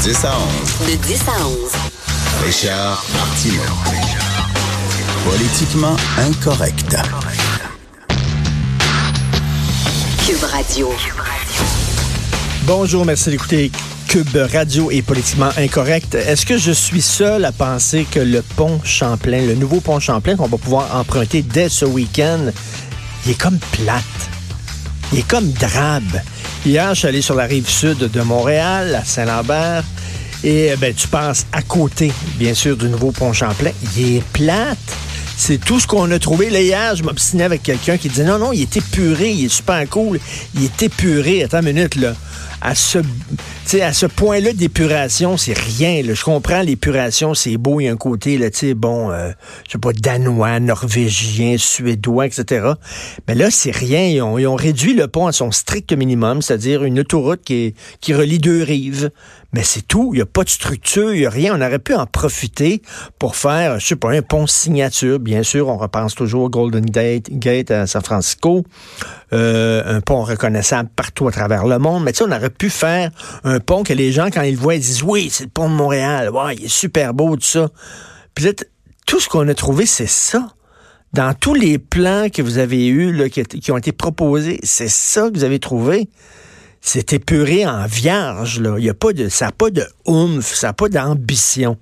De 10 à 11. De 10 à 11. Richard Martineau. Politiquement incorrect. Cube Radio. Bonjour, merci d'écouter Cube Radio et politiquement incorrect. Est-ce que je suis seul à penser que le pont Champlain, le nouveau pont Champlain qu'on va pouvoir emprunter dès ce week-end, il est comme plate? Il est comme drabe. Hier, je suis allé sur la rive sud de Montréal, à Saint-Lambert, et ben, tu passes à côté, bien sûr, du nouveau pont Champlain. Il est plate. C'est tout ce qu'on a trouvé. Là, hier, je m'obstinais avec quelqu'un qui disait non, non, il est épuré, il est super cool. Il est épuré. Attends une minute, là à ce, à ce point-là d'épuration, c'est rien. Je comprends l'épuration, c'est beau, il y a un côté, là, bon, euh, je sais pas, danois, norvégien, suédois, etc. Mais là, c'est rien. Ils ont, réduit le pont à son strict minimum, c'est-à-dire une autoroute qui relie deux rives. Mais c'est tout. Il n'y a pas de structure, il n'y a rien. On aurait pu en profiter pour faire, je sais pas, un pont signature. Bien sûr, on repense toujours au Golden Gate, Gate à San Francisco. Euh, un pont reconnaissable partout à travers le monde. Mais tu sais, on aurait pu faire un pont que les gens, quand ils le voient, ils disent Oui, c'est le pont de Montréal. Ouais, il est super beau, tout ça. Puis tout ce qu'on a trouvé, c'est ça. Dans tous les plans que vous avez eus, qui ont été proposés, c'est ça que vous avez trouvé c'est épuré en vierge. Là. Il y a pas de, ça n'a pas de oomph, ça n'a pas d'ambition.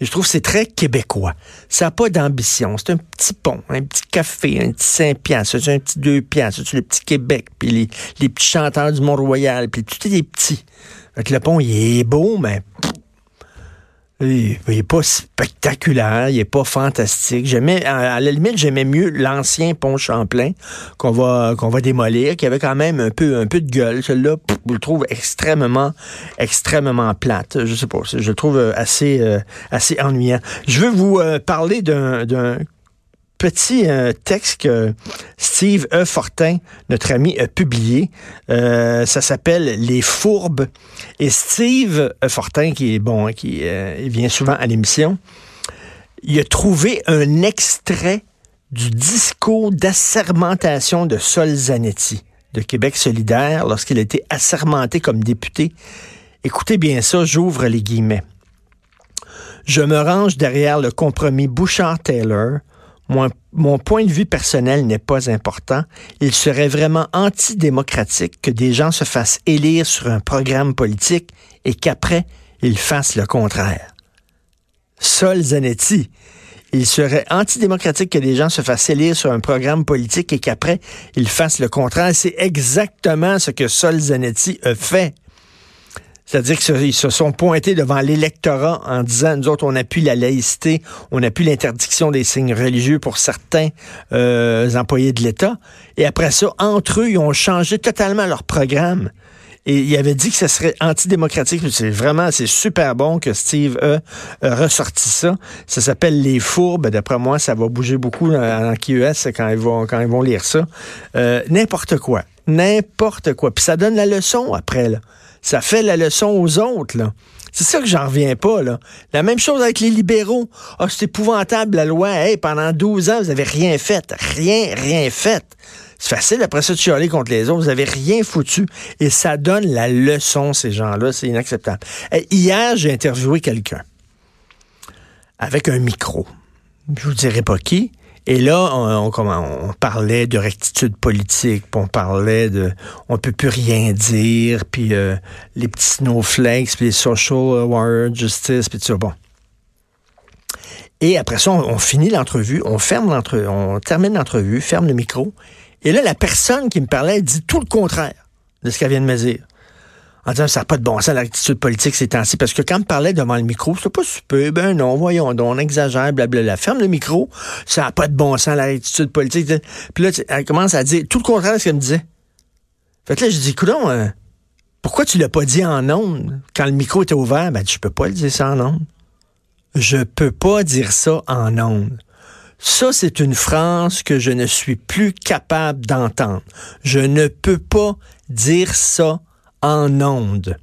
Je trouve que c'est très québécois. Ça n'a pas d'ambition. C'est un petit pont, un petit café, un petit 5 piastres, un petit 2 piastres, le petit Québec, puis les, les petits chanteurs du Mont-Royal, puis tout est des petits. Fait le pont, il est beau, mais il n'est pas spectaculaire, il est pas fantastique. J'aimais, à la limite, j'aimais mieux l'ancien pont Champlain qu'on va qu'on va démolir, qui avait quand même un peu un peu de gueule. Celui-là, je le trouve extrêmement extrêmement plate. Je sais pas, je le trouve assez euh, assez ennuyant. Je veux vous euh, parler d'un petit euh, texte que Steve E. Fortin, notre ami, a publié. Euh, ça s'appelle Les Fourbes. Et Steve E. Fortin, qui est bon, qui euh, vient souvent à l'émission, il a trouvé un extrait du discours d'assermentation de Sol Zanetti de Québec solidaire lorsqu'il a été assermenté comme député. Écoutez bien ça, j'ouvre les guillemets. Je me range derrière le compromis Bouchard-Taylor mon, point de vue personnel n'est pas important. Il serait vraiment antidémocratique que des gens se fassent élire sur un programme politique et qu'après, ils fassent le contraire. Sol Zanetti. Il serait antidémocratique que des gens se fassent élire sur un programme politique et qu'après, ils fassent le contraire. C'est exactement ce que Sol Zanetti a fait. C'est-à-dire qu'ils se sont pointés devant l'électorat en disant, nous autres, on appuie la laïcité, on appuie l'interdiction des signes religieux pour certains euh, employés de l'État. Et après ça, entre eux, ils ont changé totalement leur programme. Et il avait dit que ce serait antidémocratique. C'est vraiment, c'est super bon que Steve a, ressorti ça. Ça s'appelle Les Fourbes. D'après moi, ça va bouger beaucoup en QS quand ils vont, quand ils vont lire ça. Euh, n'importe quoi. N'importe quoi. Puis ça donne la leçon après, là. Ça fait la leçon aux autres. C'est ça que j'en reviens pas, là. La même chose avec les libéraux. Ah, c'est épouvantable, la loi. Pendant 12 ans, vous avez rien fait. Rien, rien fait. C'est facile après ça de chialer contre les autres. Vous avez rien foutu. Et ça donne la leçon, ces gens-là. C'est inacceptable. hier, j'ai interviewé quelqu'un avec un micro. Je vous dirai pas qui. Et là, on, parlait de rectitude politique, puis on parlait de on peut plus rien dire, puis euh, les petits snowflakes, puis les social warrior justice, puis tout ça. Bon. Et après ça, on, finit l'entrevue, on ferme l'entrevue, on termine l'entrevue, ferme le micro. Et là, la personne qui me parlait dit tout le contraire de ce qu'elle vient de me dire en disant ça n'a pas de bon sens l'attitude politique ces temps-ci. Parce que quand on parlait devant le micro, c'était pas super, ben non, voyons donc, on exagère, blablabla. Ferme le micro, ça n'a pas de bon sens l'attitude politique. Puis là, elle commence à dire tout le contraire de ce qu'elle me disait. Fait que là, je dis, coudon, euh, pourquoi tu l'as pas dit en ondes? Quand le micro était ouvert? Ben, je peux pas le dire ça en ondes. Je peux pas dire ça en ondes. Ça, c'est une phrase que je ne suis plus capable d'entendre. Je ne peux pas dire ça en ondes.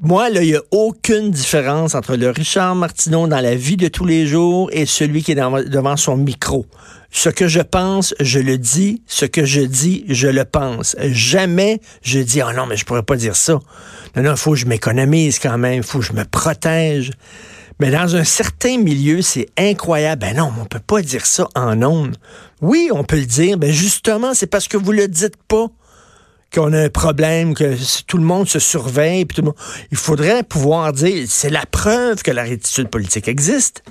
moi, là, il n'y a aucune différence entre le Richard Martineau dans la vie de tous les jours et celui qui est devant son micro. Ce que je pense, je le dis. Ce que je dis, je le pense. Jamais je dis, oh non, mais je pourrais pas dire ça. Non, non, il faut que je m'économise quand même. Il faut que je me protège. Mais dans un certain milieu, c'est incroyable. Ben non, on peut pas dire ça en ondes. Oui, on peut le dire. Ben justement, c'est parce que vous le dites pas qu'on a un problème, que tout le monde se surveille. Puis tout le monde... Il faudrait pouvoir dire, c'est la preuve que la rétitude politique existe.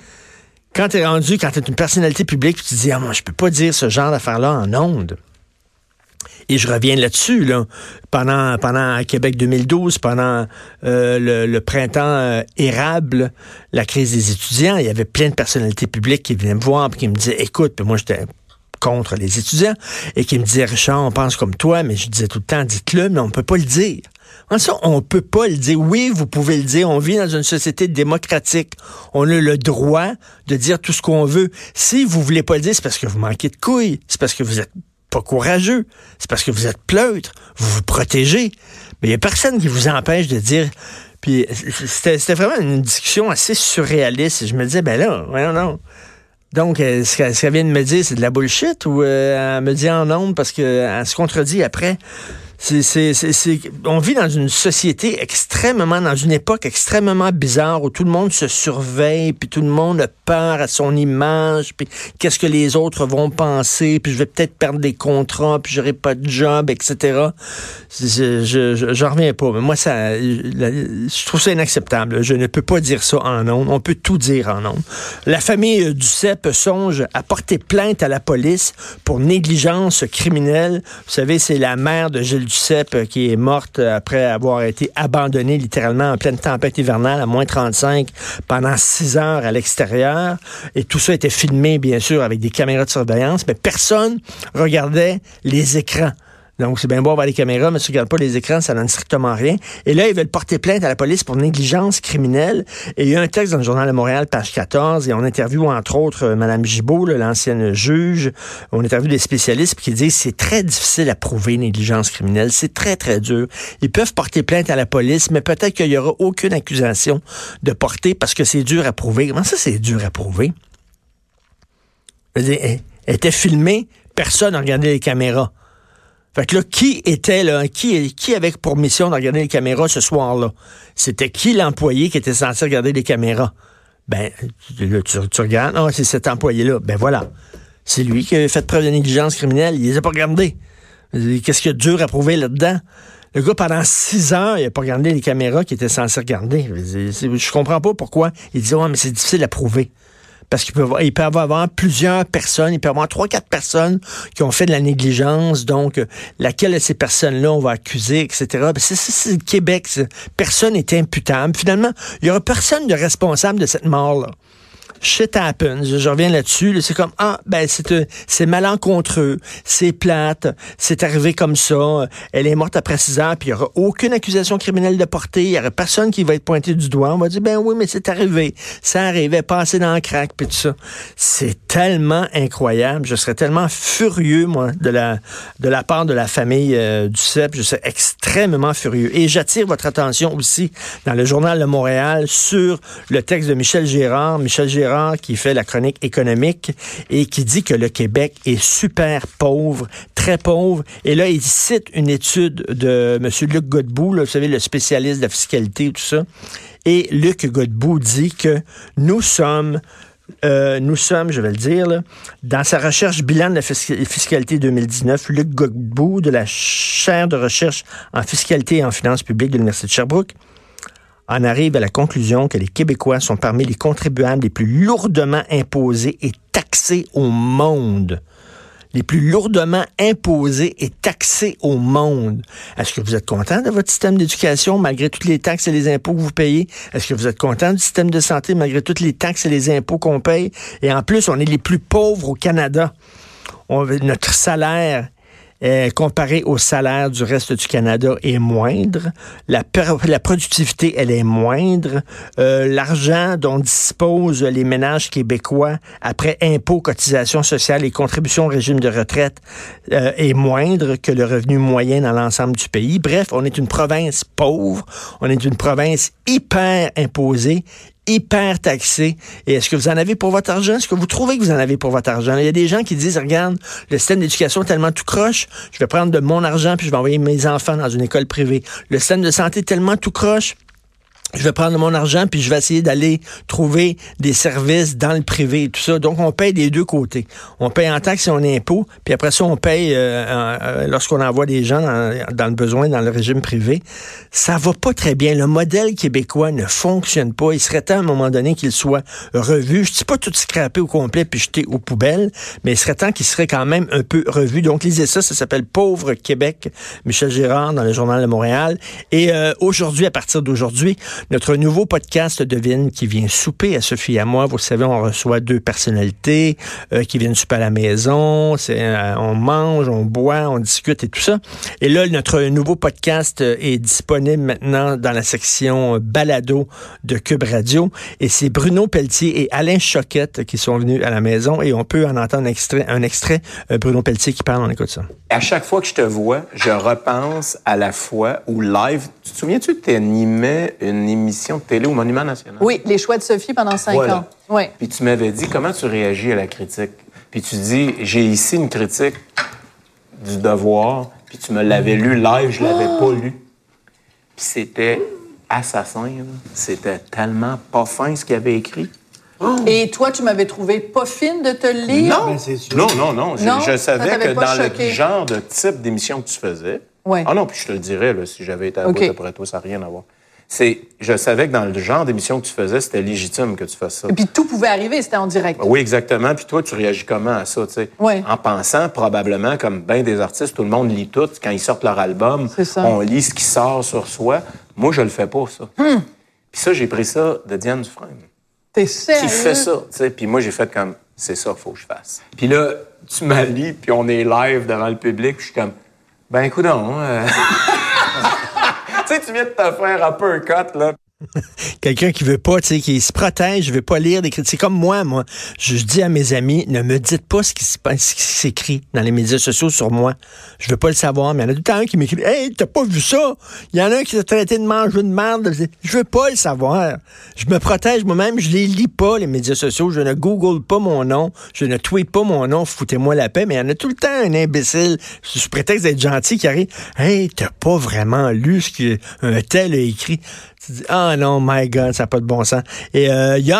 Quand tu es rendu, quand tu une personnalité publique, tu te dis, ah, moi, je peux pas dire ce genre d'affaires-là en ondes. Et je reviens là-dessus, là. Pendant, pendant Québec 2012, pendant euh, le, printemps euh, érable, la crise des étudiants, il y avait plein de personnalités publiques qui venaient me voir et qui me disaient, écoute, moi j'étais contre les étudiants, et qui me disaient, Richard, on pense comme toi, mais je disais tout le temps, dites-le, mais on ne peut pas le dire. En ça, on peut pas le dire. Oui, vous pouvez le dire. On vit dans une société démocratique. On a le droit de dire tout ce qu'on veut. Si vous voulez pas le dire, c'est parce que vous manquez de couilles. C'est parce que vous êtes pas courageux. C'est parce que vous êtes pleutre. Vous vous protégez. Mais il y a personne qui vous empêche de dire. Puis c'était vraiment une discussion assez surréaliste. Je me disais, ben là, non, non. Donc, euh, ce qu'elle vient de me dire, c'est de la bullshit ou euh, elle me dit en nombre parce qu'elle se contredit après. On vit dans une société extrêmement, dans une époque extrêmement bizarre où tout le monde se surveille, puis tout le monde a peur à son image, puis qu'est-ce que les autres vont penser, puis je vais peut-être perdre des contrats, puis j'aurai pas de job, etc. Je, je, je, reviens pas. Mais moi, ça, je trouve ça inacceptable. Je ne peux pas dire ça en ondes. On peut tout dire en ondes. La famille du CEP songe à porter plainte à la police pour négligence criminelle. Vous savez, c'est la mère de Gilles Euh, qui est morte après avoir été abandonnée littéralement en pleine tempête hivernale à moins 35 pendant six heures à l'extérieur. Et tout ça était filmé, bien sûr, avec des caméras de surveillance, mais personne regardait les écrans. Donc, c'est bien beau avoir les caméras, mais si tu regardes pas les écrans, ça donne strictement rien. Et là, ils veulent porter plainte à la police pour négligence criminelle. Et il y a un texte dans le Journal de Montréal, page 14, et on interviewe, entre autres, euh, Mme Gibault, l'ancienne juge. On interviewe des spécialistes qui disent c'est très difficile à prouver négligence criminelle. C'est très, très dur. Ils peuvent porter plainte à la police, mais peut-être qu'il y aura aucune accusation de porter parce que c'est dur à prouver. Comment ça, c'est dur à prouver? Elle était filmée, personne n'a regardé les caméras. Fait que là, qui était là, qui, avait pour mission de regarder les caméras ce soir-là? C'était qui l'employé qui était censé regarder les caméras? Ben, tu, regardes, ah, c'est cet employé-là. Ben voilà. C'est lui qui a fait preuve de négligence criminelle. Il les a pas regardés. Qu'est-ce qu'il y a de dur à prouver là-dedans? Le gars, pendant six heures, il a pas regardé les caméras qu'il était censé regarder. Je comprends pas pourquoi. Il dit, ouais, mais c'est difficile à prouver parce qu'il peut, il peut avoir plusieurs personnes, il peut avoir trois, quatre personnes qui ont fait de la négligence, donc euh, laquelle de ces personnes-là on va accuser, etc. C'est le Québec, personne n'est imputable. Finalement, il y aura personne de responsable de cette mort-là shit happens. Je, reviens là-dessus. C'est comme, ah, ben, c'est, euh, c'est malencontreux, c'est plate, c'est arrivé comme ça. Elle est morte après six ans, puis il n'y aura aucune accusation criminelle de portée. Il n'y aura personne qui va être pointé du doigt. On va dire, ben oui, mais c'est arrivé. Ça arrivait, passer dans le crack, puis tout ça. C'est tellement incroyable. Je serais tellement furieux, moi, de la, de la part de la famille euh, du CEP. Je serais extrêmement furieux. Et j'attire votre attention aussi dans le Journal de Montréal sur le texte de Michel Gérard. Michel Gérard qui fait la chronique économique et qui dit que le Québec est super pauvre, très pauvre. Et là, il cite une étude de M. Luc Godbout, vous savez, le spécialiste de la fiscalité et tout ça. Et Luc Godbout dit que nous sommes euh, nous sommes, je vais le dire, dans sa recherche bilan de la fiscalité 2019, Luc Godbout de la chaire de recherche en fiscalité et en finances publiques de l'Université de Sherbrooke en arrive à la conclusion que les Québécois sont parmi les contribuables les plus lourdement imposés et taxés au monde les plus lourdement imposés et taxés au monde. Est-ce que vous êtes content de votre système d'éducation malgré toutes les taxes et les impôts que vous payez? Est-ce que vous êtes content du système de santé malgré toutes les taxes et les impôts qu'on paye? Et en plus, on est les plus pauvres au Canada. On, notre salaire euh, comparé au salaire du reste du Canada, est moindre. La, la productivité, elle est moindre. Euh, L'argent dont disposent les ménages québécois après impôts, cotisations sociales et contributions au régime de retraite euh, est moindre que le revenu moyen dans l'ensemble du pays. Bref, on est une province pauvre, on est une province hyper imposée, hyper taxé. Et est-ce que vous en avez pour votre argent? Est-ce que vous trouvez que vous en avez pour votre argent? Il y a des gens qui disent, regarde, le système d'éducation est tellement tout croche, je vais prendre de mon argent puis je vais envoyer mes enfants dans une école privée. Le système de santé est tellement tout croche, je vais prendre mon argent puis je vais essayer d'aller trouver des services dans le privé tout ça. Donc, on paye des deux côtés. On paye en taxes et en impôts, puis après ça, on paye euh, euh, lorsqu'on envoie des gens dans, le besoin dans le régime privé. Ça va pas très bien. Le modèle québécois ne fonctionne pas. Il serait temps à un moment donné qu'il soit revu. Je dis pas tout scraper au complet puis jeter aux poubelles, mais il serait temps qu'il serait quand même un peu revu. Donc, lisez ça. Ça s'appelle Pauvre Québec. Michel Girard dans le Journal de Montréal. Et euh, aujourd'hui, à partir d'aujourd'hui, notre nouveau podcast devine qui vient souper à Sophie et à moi. Vous savez, on reçoit deux personnalités euh, qui viennent souper à la maison. Euh, on mange, on boit, on discute et tout ça. Et là, notre nouveau podcast euh, est disponible maintenant dans la section balado de Cube Radio. Et c'est Bruno Pelletier et Alain Choquette qui sont venus à la maison et on peut en entendre un extrait. Un extrait Bruno Pelletier qui parle, on écoute ça. À chaque fois que je te vois, je repense à la fois où live, tu te souviens-tu que tu une émission de télé au Monument National. Oui, les choix de Sophie pendant cinq ans. Oui. Puis tu m'avais dit comment tu réagis à la critique? Puis tu dis j'ai ici une critique du devoir. Puis tu me l'avais lu live, je l'avais pas lu. Puis c'était assassin. C'était tellement pas fin ce qu'il avait écrit. Et toi, tu m'avais trouvé pas fine de te lire? Non, non, non, non. Je, savais que dans le genre de type d'émission que tu faisais. Ouais. Ah non, puis je te le dirais, là, si j'avais été à okay. après toi, ça n'a rien à voir c'est, je savais que dans le genre d'émission que tu faisais, c'était légitime que tu fasses ça. Et puis tout pouvait arriver, c'était en direct. Oui, exactement. Puis toi, tu réagis comment à ça, tu sais? Oui. En pensant probablement, comme bien des artistes, tout le monde lit tout. Quand ils sortent leur album, on lit ce qui sort sur soi. Moi, je le fais pas, ça. Hmm. Puis ça, j'ai pris ça de Diane Dufresne. T'es sérieux? Qui fait ça, tu sais? Puis moi, j'ai fait comme, c'est ça, faut que je fasse. Puis là, tu m'as puis on est live devant le public, puis je suis comme, ben écoute donc, euh... sais, tu viens de te faire un peu un cut, là. Quelqu'un qui veut pas, tu sais, qui se protège, veut pas lire des critiques. C'est comme moi, moi. Je, dis à mes amis, ne me dites pas ce qui s'écrit dans les médias sociaux sur moi. Je veux pas le savoir, mais il y en a tout le temps un qui m'écrit, hey, t'as pas vu ça? Il y en a un qui s'est traité de manger de merde. Je veux pas le savoir. Je me protège moi-même, je les lis pas, les médias sociaux. Je ne google pas mon nom. Je ne tweet pas mon nom. Foutez-moi la paix. Mais il y en a tout le temps un imbécile, sous prétexte d'être gentil, qui arrive, hey, t'as pas vraiment lu ce qu'un tel a écrit. Tu dis, ah non, my God, ça n'a pas de bon sens. Et il euh, y a